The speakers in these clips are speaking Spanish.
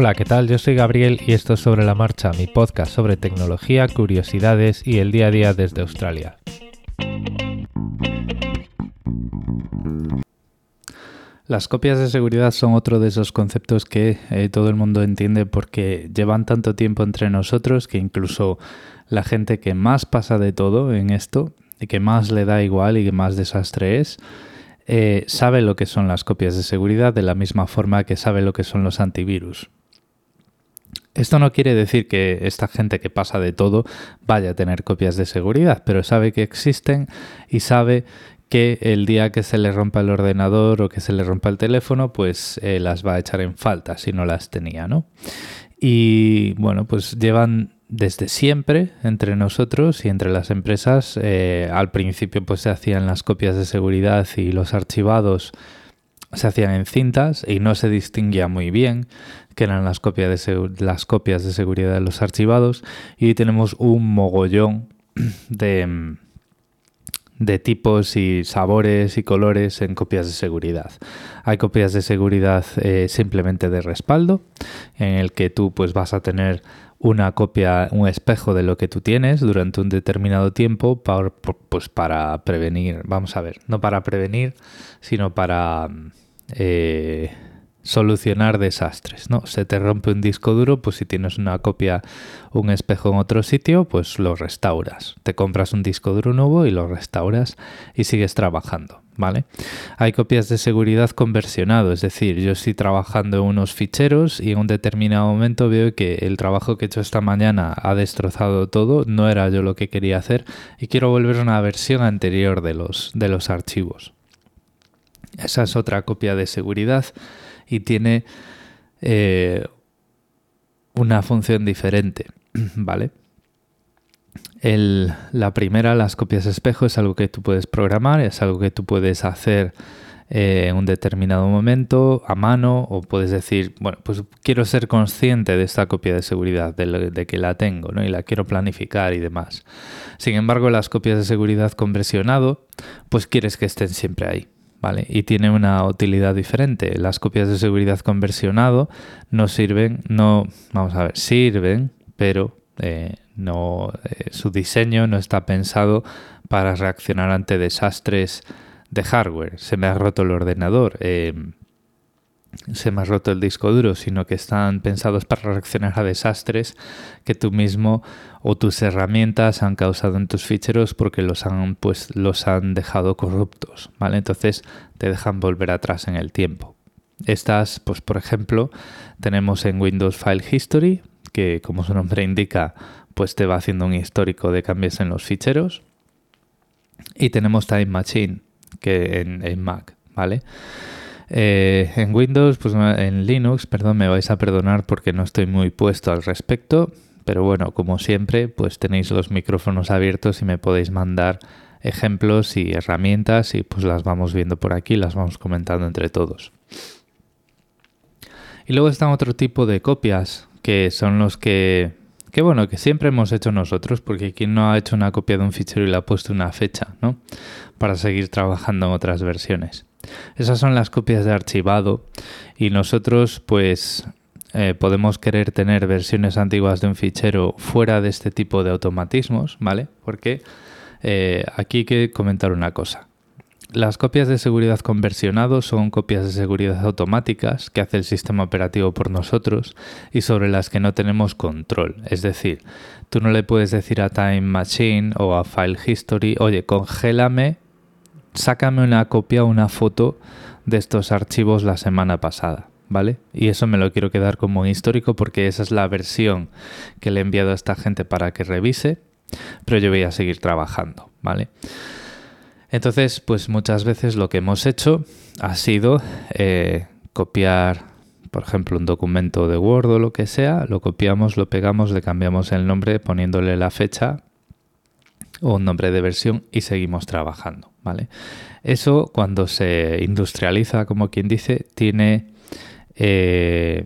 Hola, ¿qué tal? Yo soy Gabriel y esto es Sobre la Marcha, mi podcast sobre tecnología, curiosidades y el día a día desde Australia. Las copias de seguridad son otro de esos conceptos que eh, todo el mundo entiende porque llevan tanto tiempo entre nosotros que incluso la gente que más pasa de todo en esto y que más le da igual y que más desastre es, eh, sabe lo que son las copias de seguridad de la misma forma que sabe lo que son los antivirus. Esto no quiere decir que esta gente que pasa de todo vaya a tener copias de seguridad, pero sabe que existen y sabe que el día que se le rompa el ordenador o que se le rompa el teléfono, pues eh, las va a echar en falta si no las tenía, ¿no? Y bueno, pues llevan desde siempre entre nosotros y entre las empresas. Eh, al principio pues se hacían las copias de seguridad y los archivados se hacían en cintas y no se distinguía muy bien que eran las copias de, las copias de seguridad de los archivados y tenemos un mogollón de, de tipos y sabores y colores en copias de seguridad. Hay copias de seguridad eh, simplemente de respaldo, en el que tú pues vas a tener una copia, un espejo de lo que tú tienes durante un determinado tiempo para, pues para prevenir, vamos a ver, no para prevenir, sino para eh, solucionar desastres, ¿no? Se te rompe un disco duro, pues si tienes una copia, un espejo en otro sitio, pues lo restauras. Te compras un disco duro nuevo y lo restauras y sigues trabajando, ¿vale? Hay copias de seguridad conversionado, es decir, yo estoy trabajando en unos ficheros y en un determinado momento veo que el trabajo que he hecho esta mañana ha destrozado todo, no era yo lo que quería hacer y quiero volver a una versión anterior de los, de los archivos. Esa es otra copia de seguridad y tiene eh, una función diferente, ¿vale? la primera, las copias espejo, es algo que tú puedes programar, es algo que tú puedes hacer eh, en un determinado momento a mano o puedes decir, bueno, pues quiero ser consciente de esta copia de seguridad, de, de, que la tengo ¿no? y la quiero planificar y demás. Sin embargo, las copias de seguridad conversionado, pues quieres que estén siempre ahí. ¿Vale? Y tiene una utilidad diferente. Las copias de seguridad conversionado no sirven, no, vamos a ver, sirven, pero eh, no, eh, su diseño no está pensado para reaccionar ante desastres de hardware. Se me ha roto el ordenador. Eh, se me ha roto el disco duro, sino que están pensados para reaccionar a desastres que tú mismo o tus herramientas han causado en tus ficheros porque los han, pues, los han dejado corruptos, ¿vale? Entonces te dejan volver atrás en el tiempo. Estas, pues por ejemplo, tenemos en Windows File History, que como su nombre indica, pues te va haciendo un histórico de cambios en los ficheros. Y tenemos Time Machine, que en, en Mac, ¿vale? Eh, en Windows, pues en Linux, perdón, me vais a perdonar porque no estoy muy puesto al respecto, pero bueno, como siempre, pues tenéis los micrófonos abiertos y me podéis mandar ejemplos y herramientas y pues las vamos viendo por aquí, las vamos comentando entre todos. Y luego están otro tipo de copias, que son los que, que bueno, que siempre hemos hecho nosotros, porque quien no ha hecho una copia de un fichero y le ha puesto una fecha, ¿no? Para seguir trabajando en otras versiones. Esas son las copias de archivado y nosotros pues eh, podemos querer tener versiones antiguas de un fichero fuera de este tipo de automatismos, ¿vale? Porque eh, aquí hay que comentar una cosa. Las copias de seguridad conversionado son copias de seguridad automáticas que hace el sistema operativo por nosotros y sobre las que no tenemos control. Es decir, tú no le puedes decir a Time Machine o a File History, oye, congélame sácame una copia una foto de estos archivos la semana pasada, ¿vale? Y eso me lo quiero quedar como histórico porque esa es la versión que le he enviado a esta gente para que revise, pero yo voy a seguir trabajando, ¿vale? Entonces, pues muchas veces lo que hemos hecho ha sido eh, copiar, por ejemplo, un documento de Word o lo que sea, lo copiamos, lo pegamos, le cambiamos el nombre poniéndole la fecha o un nombre de versión y seguimos trabajando. ¿vale? Eso cuando se industrializa, como quien dice, tiene... Eh,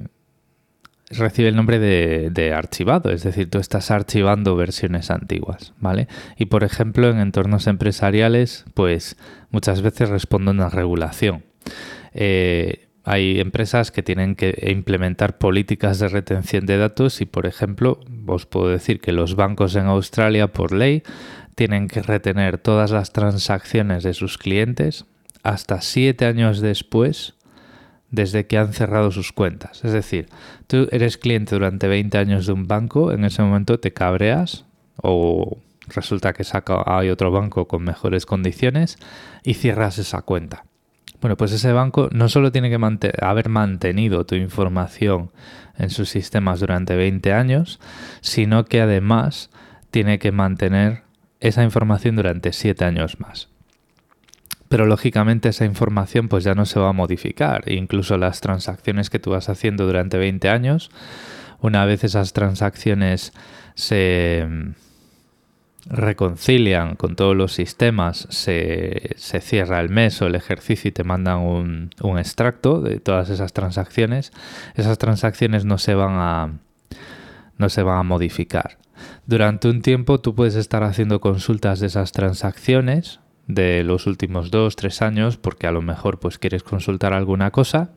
recibe el nombre de, archivado, es decir, tú estás archivando versiones antiguas, ¿vale? Y por ejemplo, en entornos empresariales, pues muchas veces responde a una regulación. Eh, hay empresas que tienen que implementar políticas de retención de datos y, por ejemplo, os puedo decir que los bancos en Australia, por ley, tienen que retener todas las transacciones de sus clientes hasta siete años después desde que han cerrado sus cuentas. Es decir, tú eres cliente durante 20 años de un banco, en ese momento te cabreas o resulta que saca, hay otro banco con mejores condiciones y cierras esa cuenta. Bueno, pues ese banco no solo tiene que haber mantenido tu información en sus sistemas durante 20 años, sino que además tiene que mantener esa información durante 7 años más. Pero lógicamente esa información pues ya no se va a modificar. Incluso las transacciones que tú vas haciendo durante 20 años, una vez esas transacciones se reconcilian con todos los sistemas, se, cierra el mes o el ejercicio y te mandan un, un, extracto de todas esas transacciones, esas transacciones no se van a, no se van a modificar. Durante un tiempo tú puedes estar haciendo consultas de esas transacciones de los últimos dos, tres años, porque a lo mejor pues quieres consultar alguna cosa,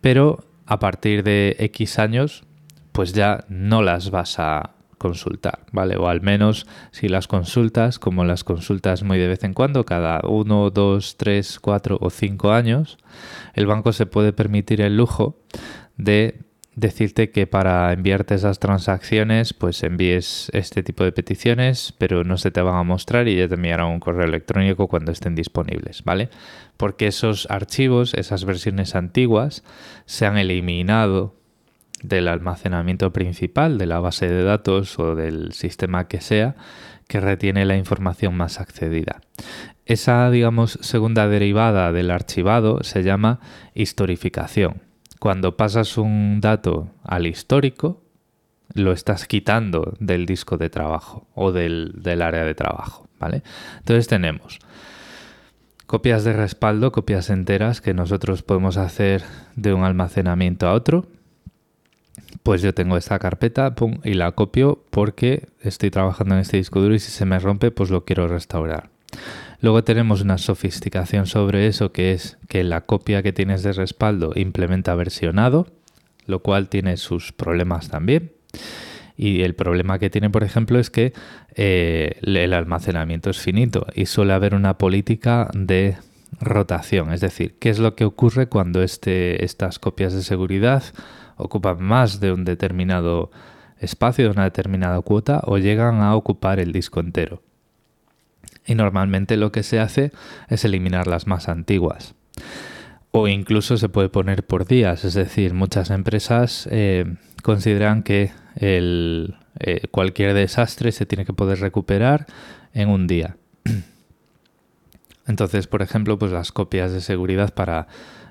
pero a partir de X años pues ya no las vas a consultar, ¿vale? O al menos si las consultas, como las consultas muy de vez en cuando, cada uno, dos, tres, cuatro o cinco años, el banco se puede permitir el lujo de decirte que para enviarte esas transacciones, pues envíes este tipo de peticiones, pero no se te van a mostrar y ya te enviarán un correo electrónico cuando estén disponibles, ¿vale? Porque esos archivos, esas versiones antiguas, se han eliminado del almacenamiento principal de la base de datos o del sistema que sea que retiene la información más accedida. Esa, digamos, segunda derivada del archivado se llama historificación. Cuando pasas un dato al histórico, lo estás quitando del disco de trabajo o del, del área de trabajo, ¿vale? Entonces tenemos copias de respaldo, copias enteras que nosotros podemos hacer de un almacenamiento a otro pues yo tengo esta carpeta y la copio porque estoy trabajando en este disco duro y si se me rompe pues lo quiero restaurar. Luego tenemos una sofisticación sobre eso que es que la copia que tienes de respaldo implementa versionado, lo cual tiene sus problemas también. Y el problema que tiene, por ejemplo, es que eh, el almacenamiento es finito y suele haber una política de rotación. Es decir, ¿qué es lo que ocurre cuando este, estas copias de seguridad ocupan más de un determinado espacio, de una determinada cuota, o llegan a ocupar el disco entero. Y normalmente lo que se hace es eliminar las más antiguas. O incluso se puede poner por días, es decir, muchas empresas eh, consideran que el, eh, cualquier desastre se tiene que poder recuperar en un día. Entonces, por ejemplo, pues las copias de seguridad para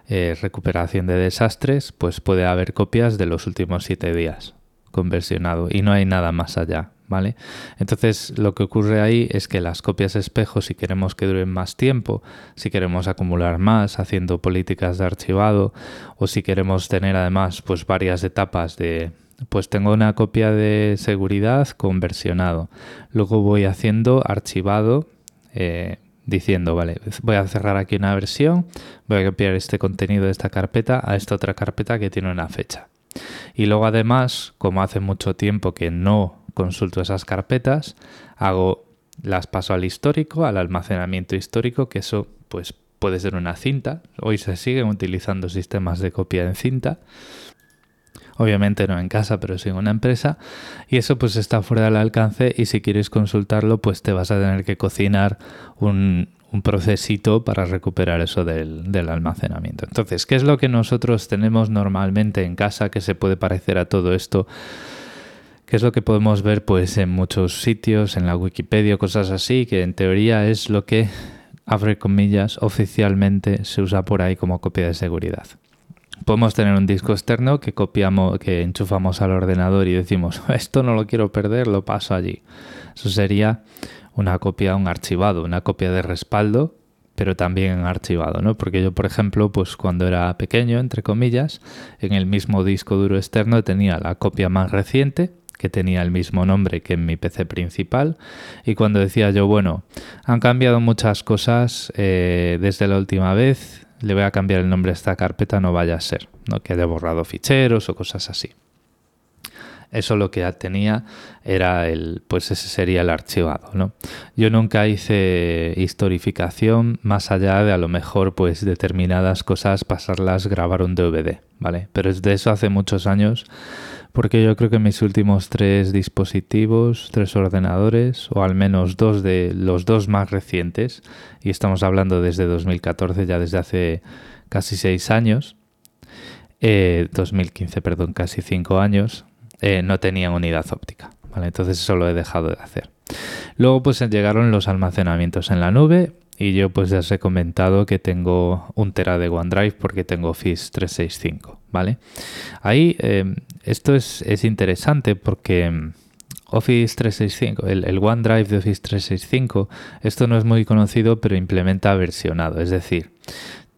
eh, recuperación de desastres, pues puede haber copias de los últimos siete días conversionado y no hay nada más allá, ¿vale? Entonces lo que ocurre ahí es que las copias espejo, si queremos que duren más tiempo, si queremos acumular más haciendo políticas de archivado o si queremos tener además pues varias etapas de pues tengo una copia de seguridad conversionado, luego voy haciendo archivado eh, diciendo, vale, voy a cerrar aquí una versión, voy a copiar este contenido de esta carpeta a esta otra carpeta que tiene una fecha. Y luego además, como hace mucho tiempo que no consulto esas carpetas, hago las paso al histórico, al almacenamiento histórico, que eso pues puede ser una cinta. Hoy se siguen utilizando sistemas de copia en cinta obviamente no en casa, pero sí en una empresa, y eso pues está fuera del alcance y si quieres consultarlo pues te vas a tener que cocinar un, procesito para recuperar eso del, del, almacenamiento. Entonces, ¿qué es lo que nosotros tenemos normalmente en casa que se puede parecer a todo esto? ¿Qué es lo que podemos ver pues en muchos sitios, en la Wikipedia, cosas así, que en teoría es lo que, abre comillas, oficialmente se usa por ahí como copia de seguridad? Podemos tener un disco externo que copiamos, que enchufamos al ordenador y decimos, esto no lo quiero perder, lo paso allí. Eso sería una copia, un archivado, una copia de respaldo, pero también archivado, ¿no? Porque yo, por ejemplo, pues cuando era pequeño, entre comillas, en el mismo disco duro externo tenía la copia más reciente, que tenía el mismo nombre que en mi PC principal. Y cuando decía yo, bueno, han cambiado muchas cosas eh, desde la última vez, le voy a cambiar el nombre a esta carpeta, no vaya a ser, ¿no? que haya borrado ficheros o cosas así. Eso lo que tenía era el, pues ese sería el archivado, ¿no? Yo nunca hice historificación más allá de a lo mejor pues determinadas cosas pasarlas, grabar un DVD, ¿vale? Pero es de eso hace muchos años porque yo creo que mis últimos tres dispositivos, tres ordenadores, o al menos dos de los dos más recientes, y estamos hablando desde 2014, ya desde hace casi seis años, 2015, eh, perdón, casi cinco años, eh, no tenían unidad óptica. ¿vale? Entonces eso lo he dejado de hacer. Luego pues llegaron los almacenamientos en la nube y yo pues ya os he comentado que tengo un tera de OneDrive porque tengo Office 365, ¿vale? Ahí em, esto es, interesante porque em, Office 365, el, el, OneDrive de Office 365, esto no es muy conocido pero implementa versionado, es decir,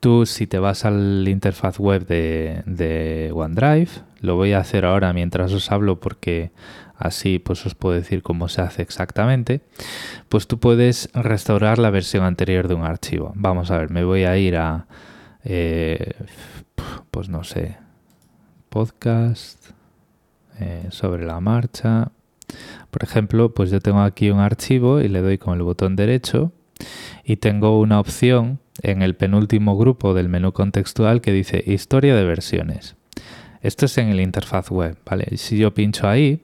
tú si te vas al interfaz web de, OneDrive, lo voy a hacer ahora mientras os hablo porque así pues os puedo decir cómo se hace exactamente, pues tú puedes restaurar la versión anterior de un archivo. Vamos a ver, me voy a ir a, eh, pues no sé, podcast eh, sobre la marcha. Por ejemplo, pues yo tengo aquí un archivo y le doy con el botón derecho y tengo una opción en el penúltimo grupo del menú contextual que dice historia de versiones. Esto es en el interfaz web, ¿vale? Si yo pincho ahí,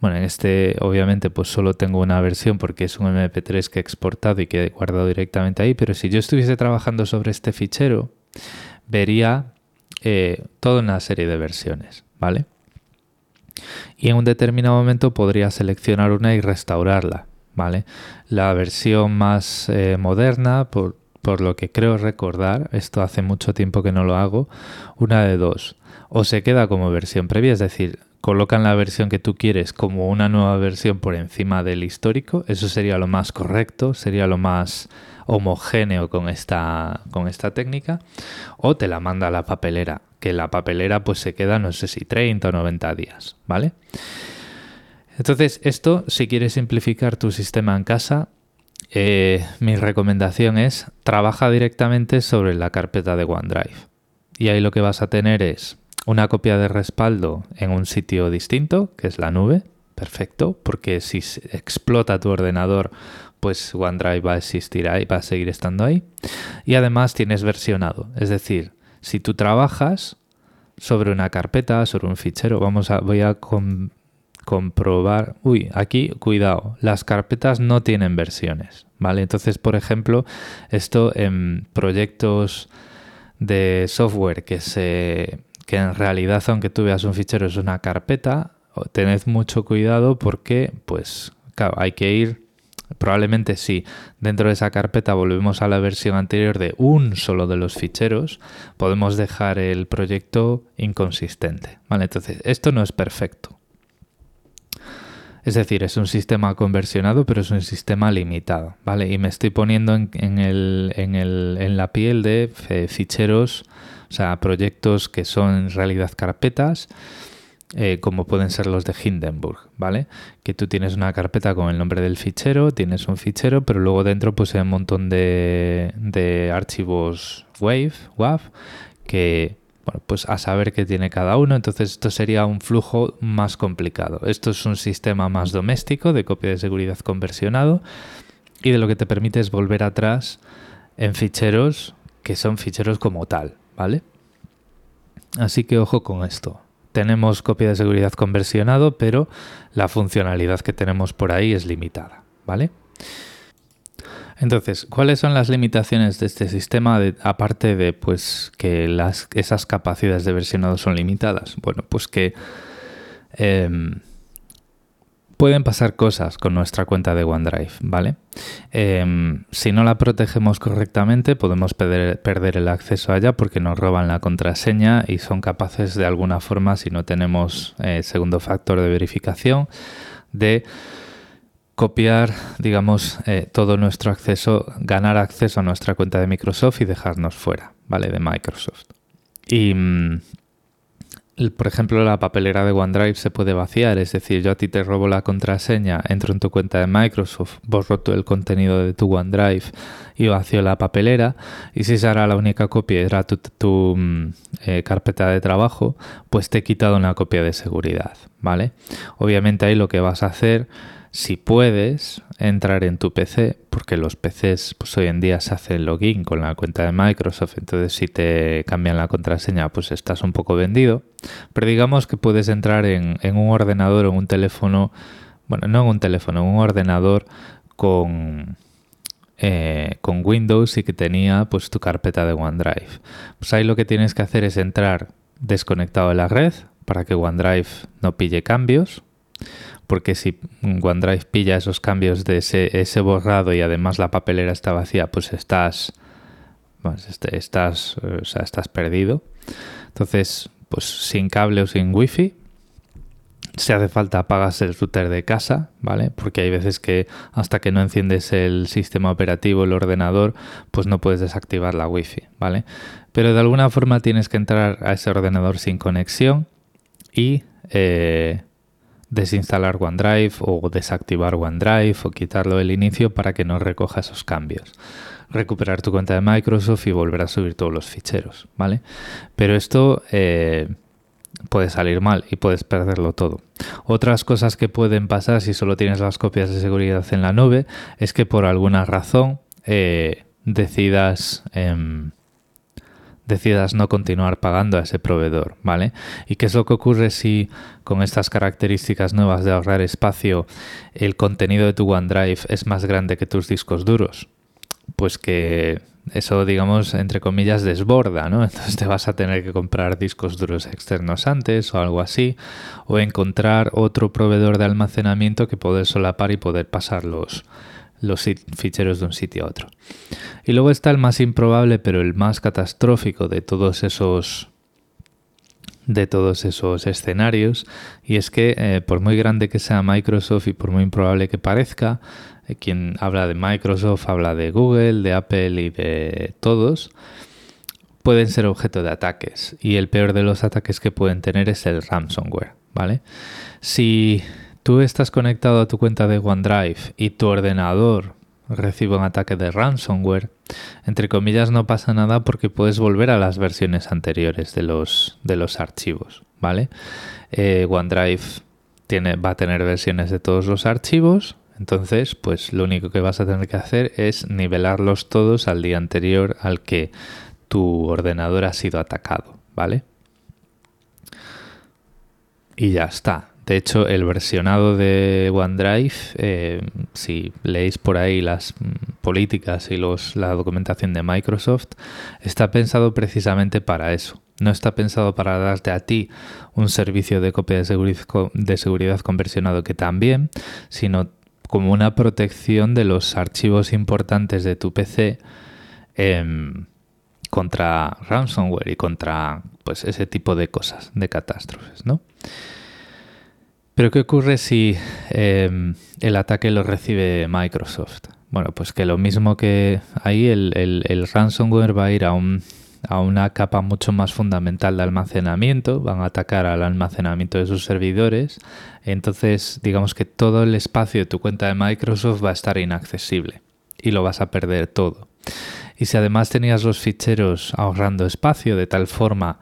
bueno, en este obviamente pues solo tengo una versión porque es un MP3 que he exportado y que he guardado directamente ahí, pero si yo estuviese trabajando sobre este fichero, vería eh, toda una serie de versiones, ¿vale? Y en un determinado momento podría seleccionar una y restaurarla, ¿vale? La versión más eh, moderna, por, por lo que creo recordar, esto hace mucho tiempo que no lo hago, una de dos. O se queda como versión previa, es decir, colocan la versión que tú quieres como una nueva versión por encima del histórico, eso sería lo más correcto, sería lo más homogéneo con esta, con esta técnica, o te la manda a la papelera, que la papelera pues se queda no sé si 30 o 90 días, ¿vale? Entonces, esto, si quieres simplificar tu sistema en casa, eh, mi recomendación es trabaja directamente sobre la carpeta de OneDrive. Y ahí lo que vas a tener es una copia de respaldo en un sitio distinto, que es la nube. Perfecto, porque si explota tu ordenador, pues OneDrive va a existir ahí, va a seguir estando ahí. Y además tienes versionado, es decir, si tú trabajas sobre una carpeta, sobre un fichero, vamos a, voy a comprobar, uy, aquí cuidado, las carpetas no tienen versiones, ¿vale? Entonces, por ejemplo, esto en proyectos de software que se que en realidad aunque tú veas un fichero es una carpeta, tened mucho cuidado porque pues claro, hay que ir Probablemente si dentro de esa carpeta volvemos a la versión anterior de un solo de los ficheros, podemos dejar el proyecto inconsistente. ¿vale? Entonces, esto no es perfecto. Es decir, es un sistema conversionado, pero es un sistema limitado, ¿vale? Y me estoy poniendo en, en, la piel de eh, ficheros, o sea, proyectos que son en realidad carpetas, eh, como pueden ser los de Hindenburg, ¿vale? Que tú tienes una carpeta con el nombre del fichero, tienes un fichero, pero luego dentro pues hay un montón de, de archivos WAV, WAV, que bueno, pues a saber qué tiene cada uno, entonces esto sería un flujo más complicado. Esto es un sistema más doméstico de copia de seguridad conversionado y de lo que te permite es volver atrás en ficheros que son ficheros como tal, ¿vale? Así que ojo con esto. Tenemos copia de seguridad conversionado, pero la funcionalidad que tenemos por ahí es limitada, ¿vale? Entonces, ¿cuáles son las limitaciones de este sistema aparte de pues que esas capacidades de versionado son limitadas? Bueno, pues que em, pueden pasar cosas con nuestra cuenta de OneDrive, ¿vale? Em, si no la protegemos correctamente, podemos perder, el acceso allá porque nos roban la contraseña y son capaces de alguna forma, si no tenemos eh, segundo factor de verificación, de copiar, digamos, eh, todo nuestro acceso, ganar acceso a nuestra cuenta de Microsoft y dejarnos fuera, ¿vale? De Microsoft. Y mm, por ejemplo, la papelera de OneDrive se puede vaciar, es decir, yo a ti te robo la contraseña, entro en tu cuenta de Microsoft, borro todo el contenido de tu OneDrive y vacío la papelera, y si esa era la única copia, era tu, mm, eh, carpeta de trabajo, pues te he quitado una copia de seguridad, ¿vale? Obviamente ahí lo que vas a hacer si puedes entrar en tu PC, porque los PCs pues hoy en día se hace el login con la cuenta de Microsoft, entonces si te cambian la contraseña pues estás un poco vendido, pero digamos que puedes entrar en, un ordenador o en un teléfono, bueno, no en un teléfono, en un ordenador con, eh, con Windows y que tenía pues tu carpeta de OneDrive. Pues ahí lo que tienes que hacer es entrar desconectado de la red para que OneDrive no pille cambios porque si OneDrive pilla esos cambios de ese, borrado y además la papelera está vacía, pues estás, este, estás, o sea, estás perdido. Entonces, pues sin cable o sin wifi, si hace falta apagas el router de casa, ¿vale? Porque hay veces que hasta que no enciendes el sistema operativo, el ordenador, pues no puedes desactivar la wifi, ¿vale? Pero de alguna forma tienes que entrar a ese ordenador sin conexión y eh, desinstalar OneDrive o desactivar OneDrive o quitarlo del inicio para que no recoja esos cambios. Recuperar tu cuenta de Microsoft y volver a subir todos los ficheros, ¿vale? Pero esto eh, puede salir mal y puedes perderlo todo. Otras cosas que pueden pasar si solo tienes las copias de seguridad en la nube es que por alguna razón eh, decidas... Em, decidas no continuar pagando a ese proveedor, ¿vale? ¿Y qué es lo que ocurre si con estas características nuevas de ahorrar espacio el contenido de tu OneDrive es más grande que tus discos duros? Pues que eso, digamos, entre comillas, desborda, ¿no? Entonces te vas a tener que comprar discos duros externos antes o algo así, o encontrar otro proveedor de almacenamiento que poder solapar y poder pasarlos los ficheros de un sitio a otro. Y luego está el más improbable, pero el más catastrófico de todos esos de todos esos escenarios y es que eh, por muy grande que sea Microsoft y por muy improbable que parezca, eh, quien habla de Microsoft habla de Google, de Apple y de todos, pueden ser objeto de ataques y el peor de los ataques que pueden tener es el ransomware, ¿vale? Si tú estás conectado a tu cuenta de OneDrive y tu ordenador recibe un ataque de ransomware, entre comillas no pasa nada porque puedes volver a las versiones anteriores de los, de los archivos, ¿vale? Eh, OneDrive tiene, va a tener versiones de todos los archivos, entonces pues lo único que vas a tener que hacer es nivelarlos todos al día anterior al que tu ordenador ha sido atacado, ¿vale? Y ya está. De hecho, el versionado de OneDrive, eh, si leéis por ahí las mm, políticas y los, la documentación de Microsoft, está pensado precisamente para eso. No está pensado para darte a ti un servicio de copia de seguridad, de seguridad conversionado que también, sino como una protección de los archivos importantes de tu PC em, contra ransomware y contra pues ese tipo de cosas, de catástrofes, ¿no? Pero ¿qué ocurre si em, el ataque lo recibe Microsoft? Bueno, pues que lo mismo que ahí el, ransomware va a ir a, un, a una capa mucho más fundamental de almacenamiento, van a atacar al almacenamiento de sus servidores, entonces digamos que todo el espacio de tu cuenta de Microsoft va a estar inaccesible y lo vas a perder todo. Y si además tenías los ficheros ahorrando espacio de tal forma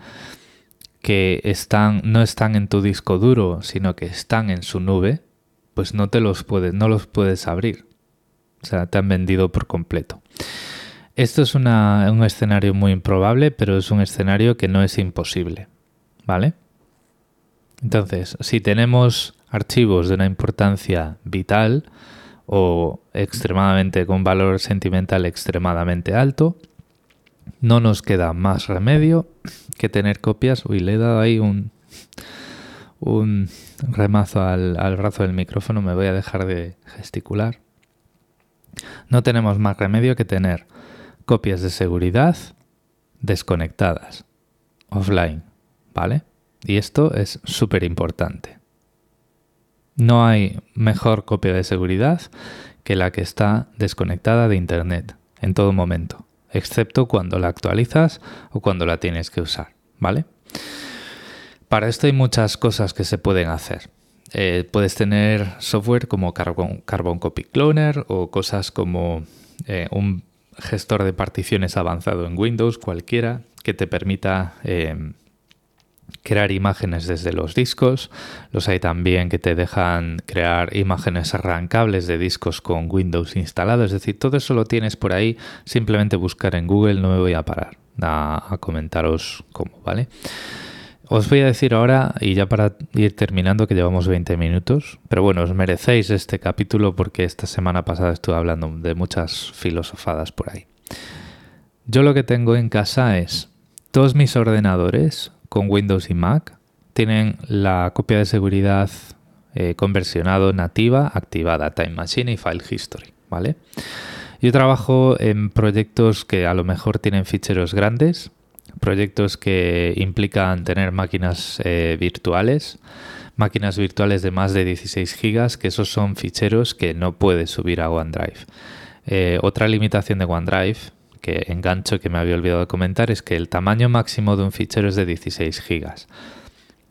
que están, no están en tu disco duro, sino que están en su nube, pues no te los puedes, no los puedes abrir. O sea, te han vendido por completo. Esto es un escenario muy improbable, pero es un escenario que no es imposible. ¿Vale? Entonces, si tenemos archivos de una importancia vital o extremadamente con valor sentimental extremadamente alto, no nos queda más remedio que tener copias. Uy, le he dado ahí un, un remazo al, al brazo del micrófono, me voy a dejar de gesticular. No tenemos más remedio que tener copias de seguridad desconectadas, offline, ¿vale? Y esto es súper importante. No hay mejor copia de seguridad que la que está desconectada de Internet en todo momento excepto cuando la actualizas o cuando la tienes que usar, ¿vale? Para esto hay muchas cosas que se pueden hacer. Eh, puedes tener software como Carbon, Copy Cloner o cosas como eh, un gestor de particiones avanzado en Windows, cualquiera, que te permita eh, crear imágenes desde los discos. Los hay también que te dejan crear imágenes arrancables de discos con Windows instalado. Es decir, todo eso lo tienes por ahí. Simplemente buscar en Google, no me voy a parar a, a comentaros cómo, ¿vale? Os voy a decir ahora, y ya para ir terminando, que llevamos 20 minutos, pero bueno, os merecéis este capítulo porque esta semana pasada estuve hablando de muchas filosofadas por ahí. Yo lo que tengo en casa es todos mis ordenadores con Windows y Mac tienen la copia de seguridad eh, conversionado nativa activada, Time Machine y File History, ¿vale? Yo trabajo en proyectos que a lo mejor tienen ficheros grandes, proyectos que implican tener máquinas eh, virtuales, máquinas virtuales de más de 16 gigas, que esos son ficheros que no puedes subir a OneDrive. Eh, otra limitación de OneDrive, que engancho que me había olvidado de comentar, es que el tamaño máximo de un fichero es de 16 gigas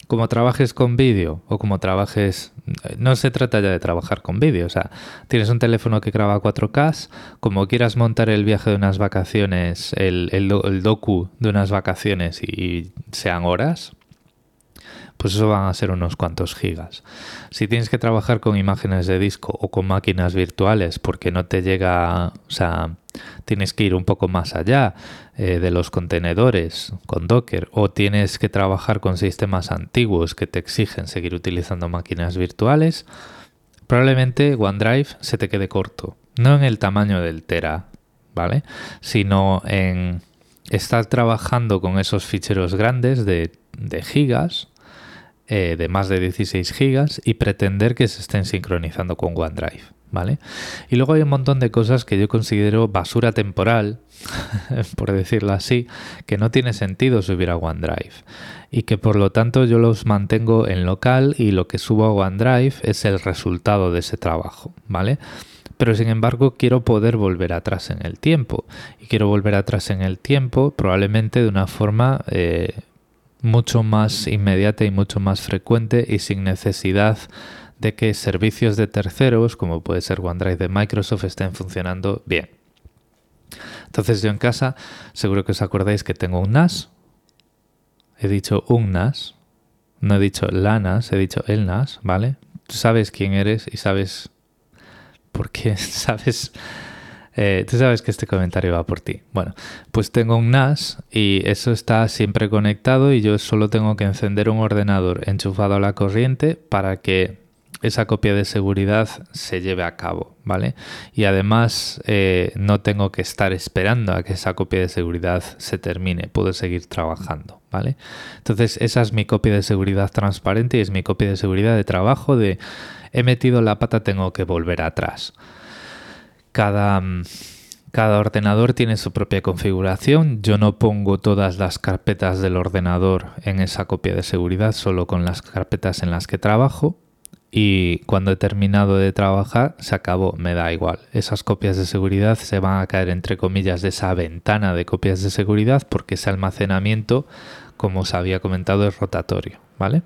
como trabajes con vídeo o como trabajes, no se trata ya de trabajar con vídeo, o sea, tienes un teléfono que graba 4K, como quieras montar el viaje de unas vacaciones, el, el, docu de unas vacaciones y sean horas, pues eso van a ser unos cuantos gigas. Si tienes que trabajar con imágenes de disco o con máquinas virtuales porque no te llega, o sea, tienes que ir un poco más allá eh, de los contenedores con Docker o tienes que trabajar con sistemas antiguos que te exigen seguir utilizando máquinas virtuales, probablemente OneDrive se te quede corto. No en el tamaño del Tera, ¿vale? Sino en estar trabajando con esos ficheros grandes de, gigas eh, de más de 16 gigas y pretender que se estén sincronizando con OneDrive. ¿Vale? Y luego hay un montón de cosas que yo considero basura temporal, por decirlo así, que no tiene sentido subir a OneDrive y que por lo tanto yo los mantengo en local y lo que subo a OneDrive es el resultado de ese trabajo, ¿vale? Pero sin embargo quiero poder volver atrás en el tiempo y quiero volver atrás en el tiempo probablemente de una forma eh, mucho más inmediata y mucho más frecuente y sin necesidad de que servicios de terceros, como puede ser OneDrive de Microsoft, estén funcionando bien. Entonces yo en casa, seguro que os acordáis que tengo un NAS. He dicho un NAS, no he dicho la NAS, he dicho el NAS, ¿vale? Tú sabes quién eres y sabes por qué, sabes eh, tú sabes que este comentario va por ti. Bueno, pues tengo un NAS y eso está siempre conectado y yo solo tengo que encender un ordenador enchufado a la corriente para que esa copia de seguridad se lleve a cabo, ¿vale? Y además eh, no tengo que estar esperando a que esa copia de seguridad se termine, puedo seguir trabajando, ¿vale? Entonces esa es mi copia de seguridad transparente y es mi copia de seguridad de trabajo de he metido la pata, tengo que volver atrás. Cada, mm, cada ordenador tiene su propia configuración. Yo no pongo todas las carpetas del ordenador en esa copia de seguridad, solo con las carpetas en las que trabajo. Y cuando he terminado de trabajar, se acabó, me da igual. Esas copias de seguridad se van a caer entre comillas de esa ventana de copias de seguridad porque ese almacenamiento, como os había comentado, es rotatorio, ¿vale?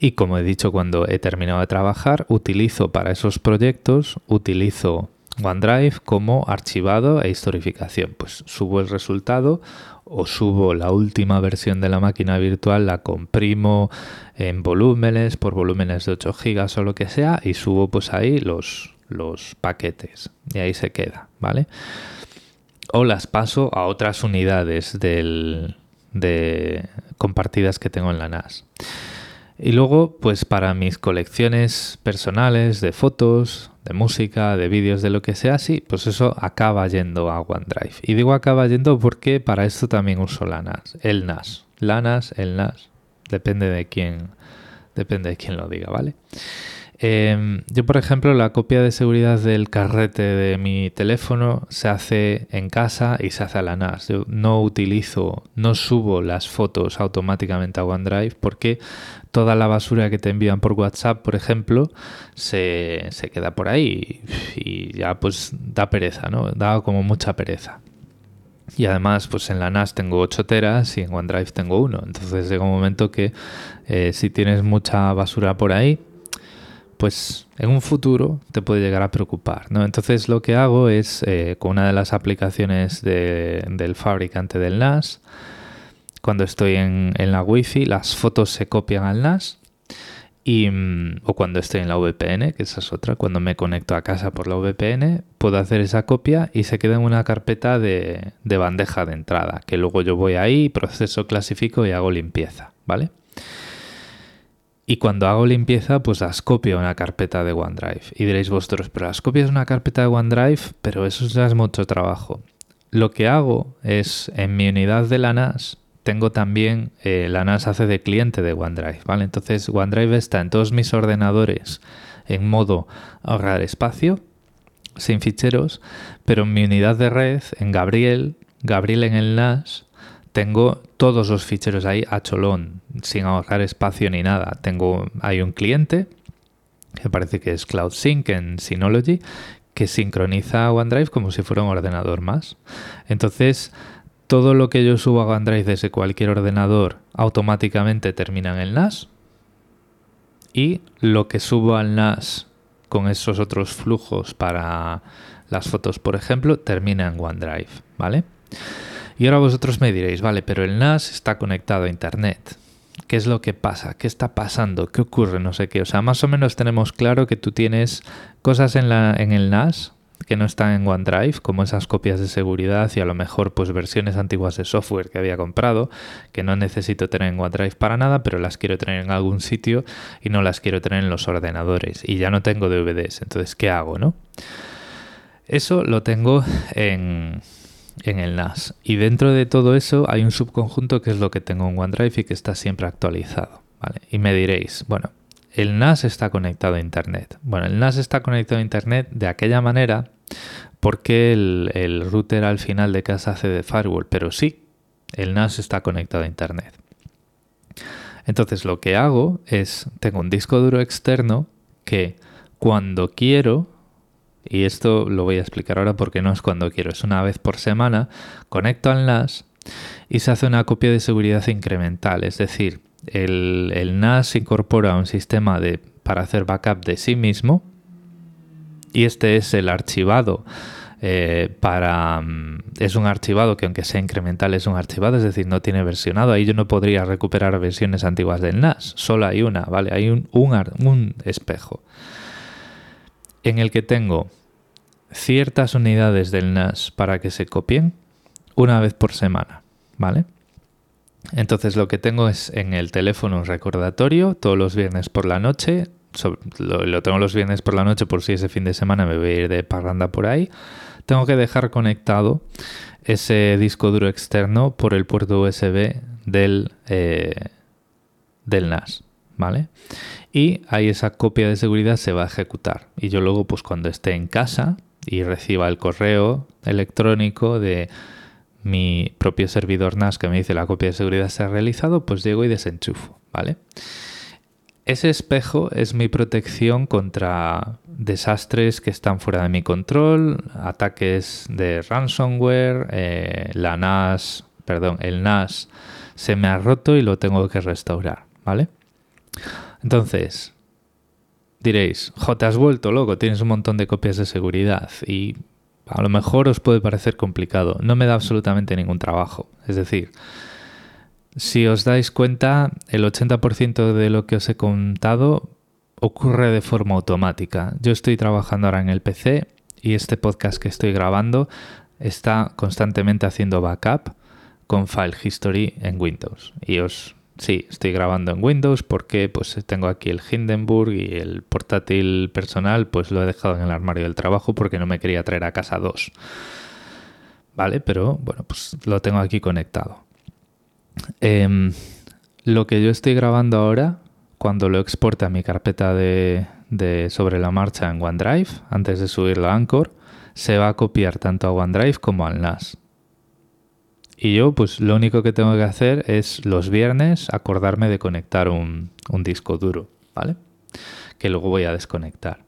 Y como he dicho, cuando he terminado de trabajar, utilizo para esos proyectos, utilizo OneDrive como archivado e historificación. Pues subo el resultado o subo la última versión de la máquina virtual, la comprimo en volúmenes, por volúmenes de 8 gigas o lo que sea, y subo pues ahí los, los paquetes. Y ahí se queda, ¿vale? O las paso a otras unidades del, de compartidas que tengo en la NAS. Y luego, pues para mis colecciones personales de fotos, de música, de vídeos, de lo que sea, sí, pues eso acaba yendo a OneDrive. Y digo acaba yendo porque para esto también uso la NAS, el NAS. La NAS, el NAS, depende de quién, depende de quién lo diga, ¿vale? Em, yo, por ejemplo, la copia de seguridad del carrete de mi teléfono se hace en casa y se hace a la NAS. Yo no utilizo, no subo las fotos automáticamente a OneDrive porque toda la basura que te envían por WhatsApp, por ejemplo, se, se queda por ahí y ya pues da pereza, ¿no? Da como mucha pereza. Y además, pues en la NAS tengo 8 teras y en OneDrive tengo 1. Entonces llega un momento que eh, si tienes mucha basura por ahí, pues en un futuro te puede llegar a preocupar. ¿no? Entonces lo que hago es, eh, con una de las aplicaciones del fabricante del NAS, cuando estoy en, en la Wi-Fi, las fotos se copian al NAS y, mm, o cuando estoy en la VPN, que esa es otra, cuando me conecto a casa por la VPN, puedo hacer esa copia y se queda en una carpeta de, bandeja de entrada, que luego yo voy ahí, proceso, clasifico y hago limpieza, ¿vale? Y cuando hago limpieza, pues las copio en una carpeta de OneDrive. Y diréis vosotros, pero las copias en una carpeta de OneDrive, pero eso ya es mucho trabajo. Lo que hago es, en mi unidad de la NAS, tengo también eh, la NAS hace de cliente de OneDrive, ¿vale? Entonces OneDrive está en todos mis ordenadores en modo ahorrar espacio, sin ficheros, pero en mi unidad de red, en Gabriel, Gabriel en el NAS, tengo todos los ficheros ahí a cholón, sin ahorrar espacio ni nada. Tengo, hay un cliente, que parece que es CloudSync en Synology, que sincroniza OneDrive como si fuera un ordenador más. Entonces, todo lo que yo subo a OneDrive desde cualquier ordenador automáticamente termina en el NAS y lo que subo al NAS con esos otros flujos para las fotos, por ejemplo, termina en OneDrive, ¿vale? Y ahora vosotros me diréis, vale, pero el NAS está conectado a Internet. ¿Qué es lo que pasa? ¿Qué está pasando? ¿Qué ocurre? No sé qué. O sea, más o menos tenemos claro que tú tienes cosas en el NAS que no están en OneDrive, como esas copias de seguridad y a lo mejor pues versiones antiguas de software que había comprado, que no necesito tener en OneDrive para nada, pero las quiero tener en algún sitio y no las quiero tener en los ordenadores y ya no tengo DVDs, entonces ¿qué hago, no? Eso lo tengo en, en el NAS y dentro de todo eso hay un subconjunto que es lo que tengo en OneDrive y que está siempre actualizado, ¿vale? Y me diréis, bueno, el NAS está conectado a Internet. Bueno, el NAS está conectado a Internet de aquella manera porque el, router al final de casa hace de firewall, pero sí, el NAS está conectado a Internet. Entonces lo que hago es, tengo un disco duro externo que cuando quiero, y esto lo voy a explicar ahora porque no es cuando quiero, es una vez por semana, conecto al NAS y se hace una copia de seguridad incremental, es decir, el, NAS incorpora un sistema de, para hacer backup de sí mismo y este es el archivado. Eh, para mm, es un archivado que aunque sea incremental es un archivado, es decir, no tiene versionado. Ahí yo no podría recuperar versiones antiguas del NAS, solo hay una, ¿vale? Hay un, un espejo en el que tengo ciertas unidades del NAS para que se copien una vez por semana, ¿vale? Entonces lo que tengo es en el teléfono un recordatorio todos los viernes por la noche. lo, tengo los viernes por la noche por si ese fin de semana me voy a ir de parranda por ahí. Tengo que dejar conectado ese disco duro externo por el puerto USB del, eh, del NAS. ¿Vale? Y ahí esa copia de seguridad se va a ejecutar. Y yo luego, pues cuando esté en casa y reciba el correo electrónico de mi propio servidor NAS que me dice la copia de seguridad se ha realizado, pues llego y desenchufo, ¿vale? Ese espejo es mi protección contra desastres que están fuera de mi control, ataques de ransomware, eh, la NAS, perdón, el NAS se me ha roto y lo tengo que restaurar, ¿vale? Entonces, diréis, jo, te has vuelto loco, tienes un montón de copias de seguridad y a lo mejor os puede parecer complicado, no me da absolutamente ningún trabajo. Es decir, si os dais cuenta, el 80% de lo que os he contado ocurre de forma automática. Yo estoy trabajando ahora en el PC y este podcast que estoy grabando está constantemente haciendo backup con File History en Windows. Y os Sí, estoy grabando en Windows porque pues tengo aquí el Hindenburg y el portátil personal pues lo he dejado en el armario del trabajo porque no me quería traer a casa dos. Vale, pero bueno, pues lo tengo aquí conectado. Em, lo que yo estoy grabando ahora, cuando lo exporte a mi carpeta de, sobre la marcha en OneDrive, antes de subirlo a Anchor, se va a copiar tanto a OneDrive como al NAS. Y yo, pues lo único que tengo que hacer es los viernes acordarme de conectar un, disco duro, ¿vale? Que luego voy a desconectar.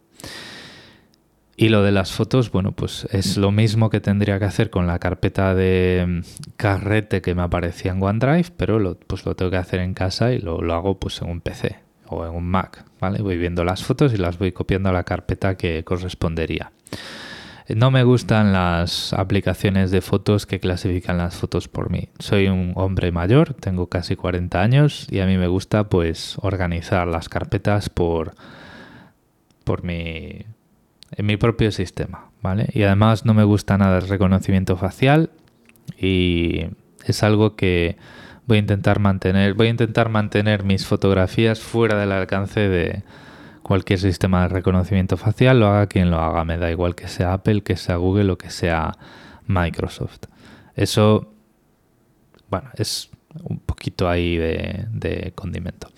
Y lo de las fotos, bueno, pues es lo mismo que tendría que hacer con la carpeta de mm, carrete que me aparecía en OneDrive, pero lo, pues lo tengo que hacer en casa y lo, lo hago pues en un PC o en un Mac, ¿vale? Voy viendo las fotos y las voy copiando a la carpeta que correspondería. No me gustan las aplicaciones de fotos que clasifican las fotos por mí. Soy un hombre mayor, tengo casi 40 años y a mí me gusta pues organizar las carpetas por, por mi, en mi propio sistema, ¿vale? Y además no me gusta nada el reconocimiento facial y es algo que voy a intentar mantener, voy a intentar mantener mis fotografías fuera del alcance de cualquier sistema de reconocimiento facial, lo haga quien lo haga, me da igual que sea Apple, que sea Google o que sea Microsoft. Eso, bueno, es un poquito ahí de, de condimento.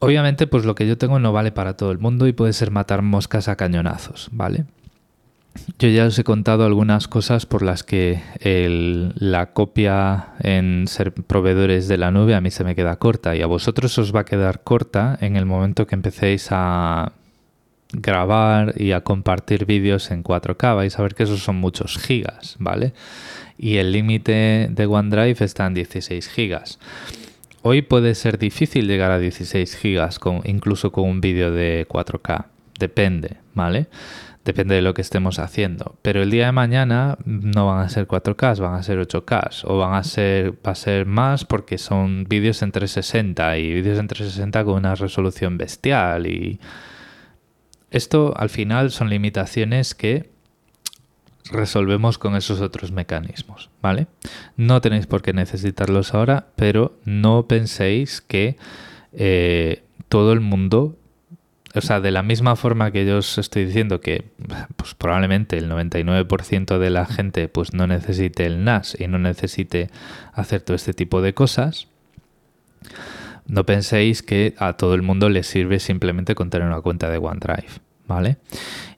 Obviamente, pues lo que yo tengo no vale para todo el mundo y puede ser matar moscas a cañonazos, ¿vale? Yo ya os he contado algunas cosas por las que la copia en ser proveedores de la nube a mí se me queda corta y a vosotros os va a quedar corta en el momento que empecéis a grabar y a compartir vídeos en 4K. Vais a ver que esos son muchos gigas, ¿vale? Y el límite de OneDrive está en 16 gigas. Hoy puede ser difícil llegar a 16 gigas con, incluso con un vídeo de 4K. Depende, ¿vale? Depende de lo que estemos haciendo. Pero el día de mañana no van a ser 4K, van a ser 8K. O van a ser, va a ser más porque son vídeos en 360 y vídeos en 360 con una resolución bestial. Y esto al final son limitaciones que resolvemos con esos otros mecanismos, ¿vale? No tenéis por qué necesitarlos ahora, pero no penséis que eh, todo el mundo, o sea, de la misma forma que yo os estoy diciendo que pues, probablemente el 99% de la gente pues no necesite el NAS y no necesite hacer todo este tipo de cosas, no penséis que a todo el mundo le sirve simplemente con tener una cuenta de OneDrive, ¿vale?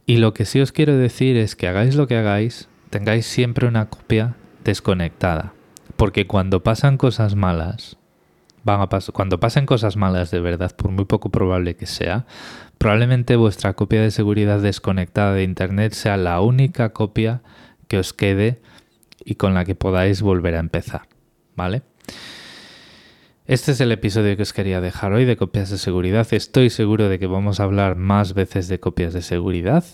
Y lo que sí os quiero decir es que hagáis lo que hagáis, tengáis siempre una copia desconectada. Porque cuando pasan cosas malas, van a cuando pasen cosas malas de verdad, por muy poco probable que sea, probablemente vuestra copia de seguridad desconectada de Internet sea la única copia que os quede y con la que podáis volver a empezar. ¿Vale? Este es el episodio que os quería dejar hoy de copias de seguridad. Estoy seguro de que vamos a hablar más veces de copias de seguridad.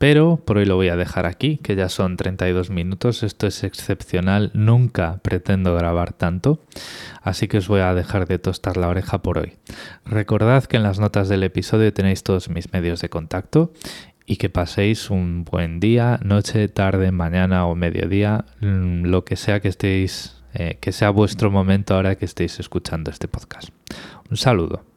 Pero por hoy lo voy a dejar aquí, que ya son 32 minutos. Esto es excepcional. Nunca pretendo grabar tanto. Así que os voy a dejar de tostar la oreja por hoy. Recordad que en las notas del episodio tenéis todos mis medios de contacto y que paséis un buen día, noche, tarde, mañana o mediodía, mm, lo que sea que estéis eh, que sea vuestro momento ahora que estéis escuchando este podcast. Un saludo.